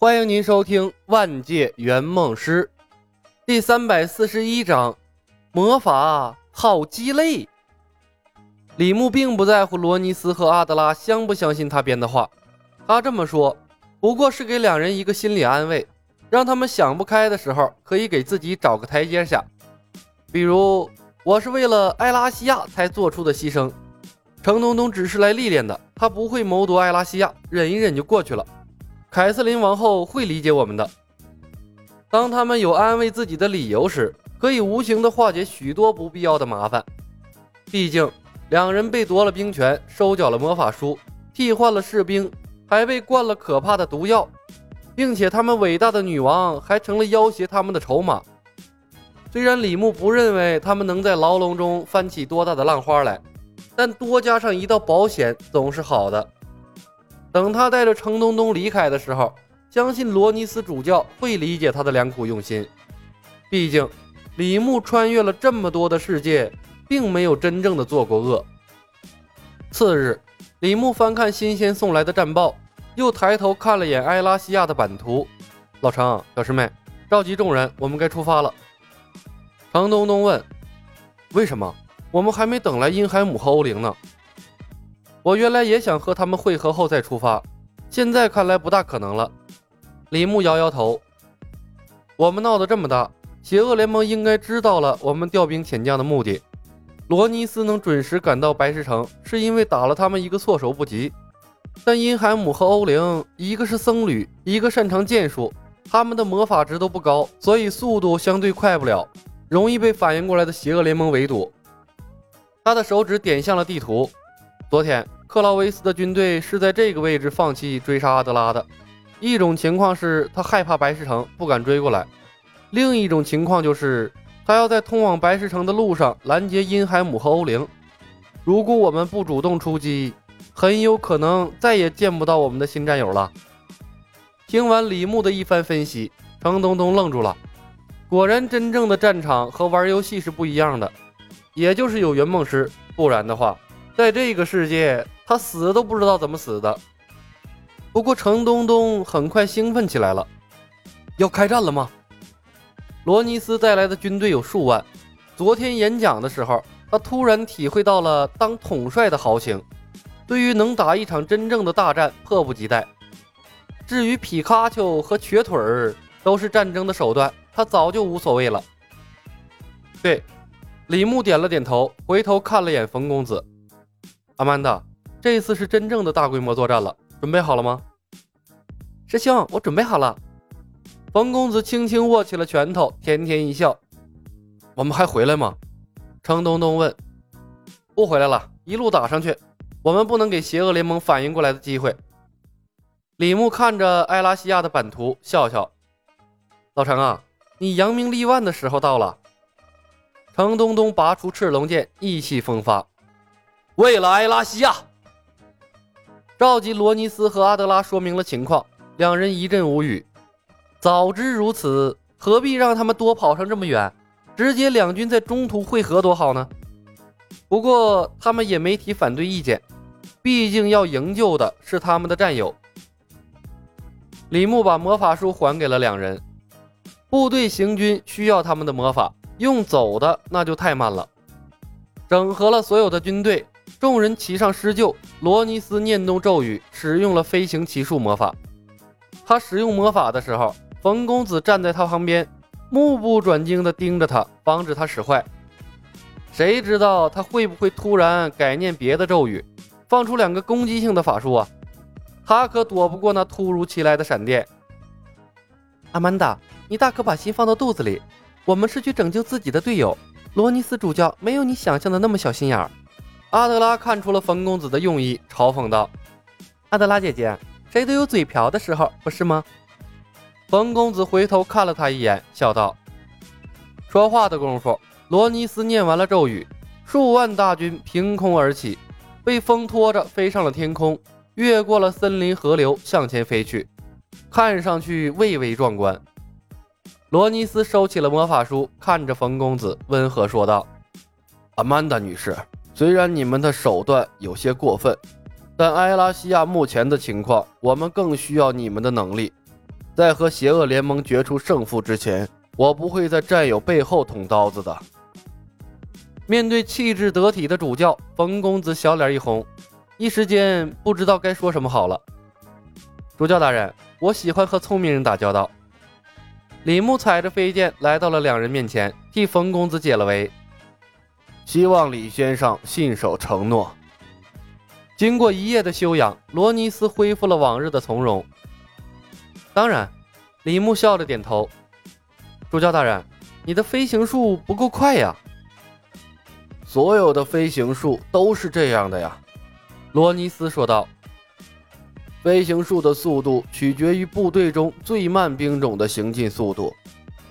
欢迎您收听《万界圆梦师》第三百四十一章：魔法好鸡肋。李牧并不在乎罗尼斯和阿德拉相不相信他编的话，他这么说不过是给两人一个心理安慰，让他们想不开的时候可以给自己找个台阶下。比如，我是为了艾拉西亚才做出的牺牲，程东东只是来历练的，他不会谋夺艾拉西亚，忍一忍就过去了。凯瑟琳王后会理解我们的。当他们有安慰自己的理由时，可以无形的化解许多不必要的麻烦。毕竟，两人被夺了兵权，收缴了魔法书，替换了士兵，还被灌了可怕的毒药，并且他们伟大的女王还成了要挟他们的筹码。虽然李牧不认为他们能在牢笼中翻起多大的浪花来，但多加上一道保险总是好的。等他带着程东东离开的时候，相信罗尼斯主教会理解他的良苦用心。毕竟，李牧穿越了这么多的世界，并没有真正的做过恶。次日，李牧翻看新鲜送来的战报，又抬头看了眼埃拉西亚的版图。老程，小师妹，召集众人，我们该出发了。程东东问：“为什么？我们还没等来因海姆和欧灵呢？”我原来也想和他们会合后再出发，现在看来不大可能了。李牧摇摇头。我们闹得这么大，邪恶联盟应该知道了我们调兵遣将的目的。罗尼斯能准时赶到白石城，是因为打了他们一个措手不及。但因海姆和欧灵，一个是僧侣，一个擅长剑术，他们的魔法值都不高，所以速度相对快不了，容易被反应过来的邪恶联盟围堵。他的手指点向了地图。昨天。克劳维斯的军队是在这个位置放弃追杀阿德拉的。一种情况是他害怕白石城，不敢追过来；另一种情况就是他要在通往白石城的路上拦截因海姆和欧灵。如果我们不主动出击，很有可能再也见不到我们的新战友了。听完李牧的一番分析，程东东愣住了。果然，真正的战场和玩游戏是不一样的，也就是有圆梦师，不然的话，在这个世界。他死都不知道怎么死的。不过程东东很快兴奋起来了，要开战了吗？罗尼斯带来的军队有数万。昨天演讲的时候，他突然体会到了当统帅的豪情。对于能打一场真正的大战，迫不及待。至于皮卡丘和瘸腿儿都是战争的手段，他早就无所谓了。对，李牧点了点头，回头看了眼冯公子，阿曼达。这次是真正的大规模作战了，准备好了吗？师兄，我准备好了。冯公子轻轻握起了拳头，甜甜一笑。我们还回来吗？程东东问。不回来了，一路打上去。我们不能给邪恶联盟反应过来的机会。李牧看着艾拉西亚的版图，笑笑。老程啊，你扬名立万的时候到了。程东东拔出赤龙剑，意气风发。为了艾拉西亚。召集罗尼斯和阿德拉说明了情况，两人一阵无语。早知如此，何必让他们多跑上这么远？直接两军在中途会合多好呢？不过他们也没提反对意见，毕竟要营救的是他们的战友。李牧把魔法书还给了两人。部队行军需要他们的魔法，用走的那就太慢了。整合了所有的军队。众人齐上施救，罗尼斯念动咒语，使用了飞行骑术魔法。他使用魔法的时候，冯公子站在他旁边，目不转睛地盯着他，防止他使坏。谁知道他会不会突然改念别的咒语，放出两个攻击性的法术啊？他可躲不过那突如其来的闪电。阿曼达，你大可把心放到肚子里，我们是去拯救自己的队友。罗尼斯主教没有你想象的那么小心眼儿。阿德拉看出了冯公子的用意，嘲讽道：“阿德拉姐姐，谁都有嘴瓢的时候，不是吗？”冯公子回头看了他一眼，笑道：“说话的功夫，罗尼斯念完了咒语，数万大军凭空而起，被风拖着飞上了天空，越过了森林河流，向前飞去，看上去蔚为壮观。”罗尼斯收起了魔法书，看着冯公子，温和说道：“阿曼达女士。”虽然你们的手段有些过分，但埃拉西亚目前的情况，我们更需要你们的能力。在和邪恶联盟决出胜负之前，我不会在战友背后捅刀子的。面对气质得体的主教，冯公子小脸一红，一时间不知道该说什么好了。主教大人，我喜欢和聪明人打交道。李牧踩着飞剑来到了两人面前，替冯公子解了围。希望李先生信守承诺。经过一夜的休养，罗尼斯恢复了往日的从容。当然，李牧笑着点头。主教大人，你的飞行术不够快呀。所有的飞行术都是这样的呀，罗尼斯说道。飞行术的速度取决于部队中最慢兵种的行进速度。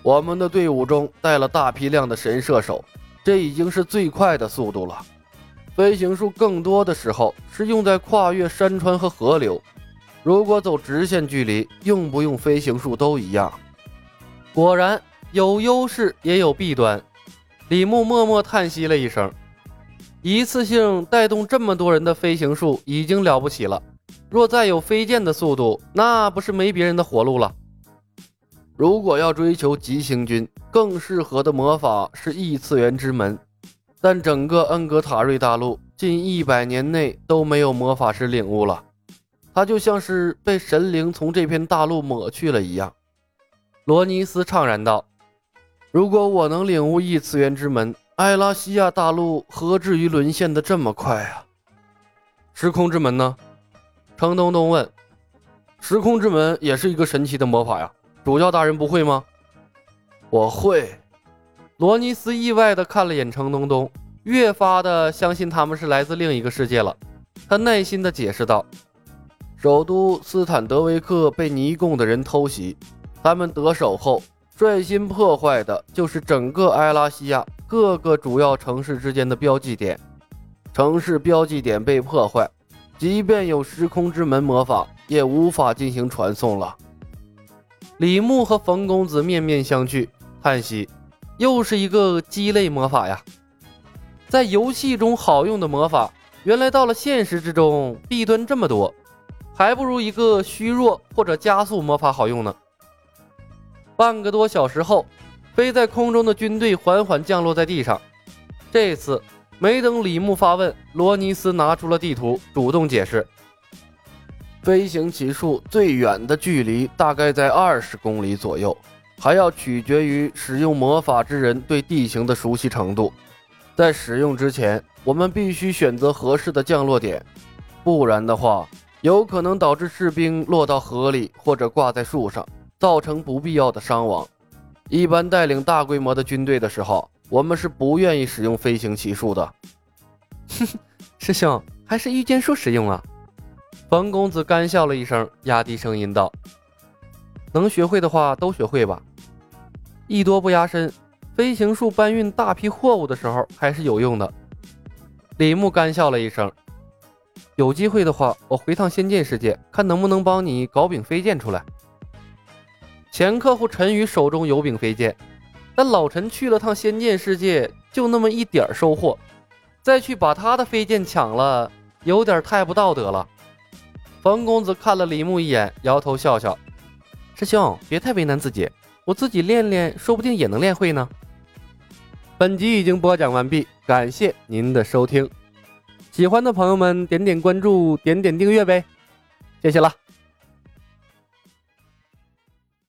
我们的队伍中带了大批量的神射手，这已经是最快的速度了。飞行术更多的时候是用在跨越山川和河流。如果走直线距离，用不用飞行术都一样。果然有优势也有弊端。李牧默默叹息了一声，一次性带动这么多人的飞行术已经了不起了，若再有飞剑的速度，那不是没别人的活路了。如果要追求急行军，更适合的魔法是异次元之门，但整个恩格塔瑞大陆近一百年内都没有魔法师领悟了，他就像是被神灵从这片大陆抹去了一样。罗尼斯怅然道。如果我能领悟异次元之门，艾拉西亚大陆何至于沦陷的这么快啊？时空之门呢？程东东问。时空之门也是一个神奇的魔法呀，主教大人不会吗？我会。罗尼斯意外的看了眼程东东，越发的相信他们是来自另一个世界了。他耐心的解释道：“首都斯坦德维克被尼贡的人偷袭，他们得手后。”率先破坏的就是整个埃拉西亚各个主要城市之间的标记点，城市标记点被破坏，即便有时空之门魔法，也无法进行传送了。李牧和冯公子面面相觑，叹息：“又是一个鸡肋魔法呀！在游戏中好用的魔法，原来到了现实之中弊端这么多，还不如一个虚弱或者加速魔法好用呢。”半个多小时后，飞在空中的军队缓缓降落在地上。这次没等李牧发问，罗尼斯拿出了地图，主动解释：飞行骑术最远的距离大概在二十公里左右，还要取决于使用魔法之人对地形的熟悉程度。在使用之前，我们必须选择合适的降落点，不然的话，有可能导致士兵落到河里或者挂在树上。造成不必要的伤亡。一般带领大规模的军队的时候，我们是不愿意使用飞行骑术的。哼，师兄还是御剑术实用啊！冯公子干笑了一声，压低声音道：“能学会的话都学会吧。艺多不压身，飞行术搬运大批货物的时候还是有用的。”李牧干笑了一声：“有机会的话，我回趟仙剑世界，看能不能帮你搞柄飞剑出来。”前客户陈宇手中有柄飞剑，但老陈去了趟仙剑世界，就那么一点收获，再去把他的飞剑抢了，有点太不道德了。冯公子看了李牧一眼，摇头笑笑：“师兄别太为难自己，我自己练练，说不定也能练会呢。”本集已经播讲完毕，感谢您的收听，喜欢的朋友们点点关注，点点订阅呗，谢谢了。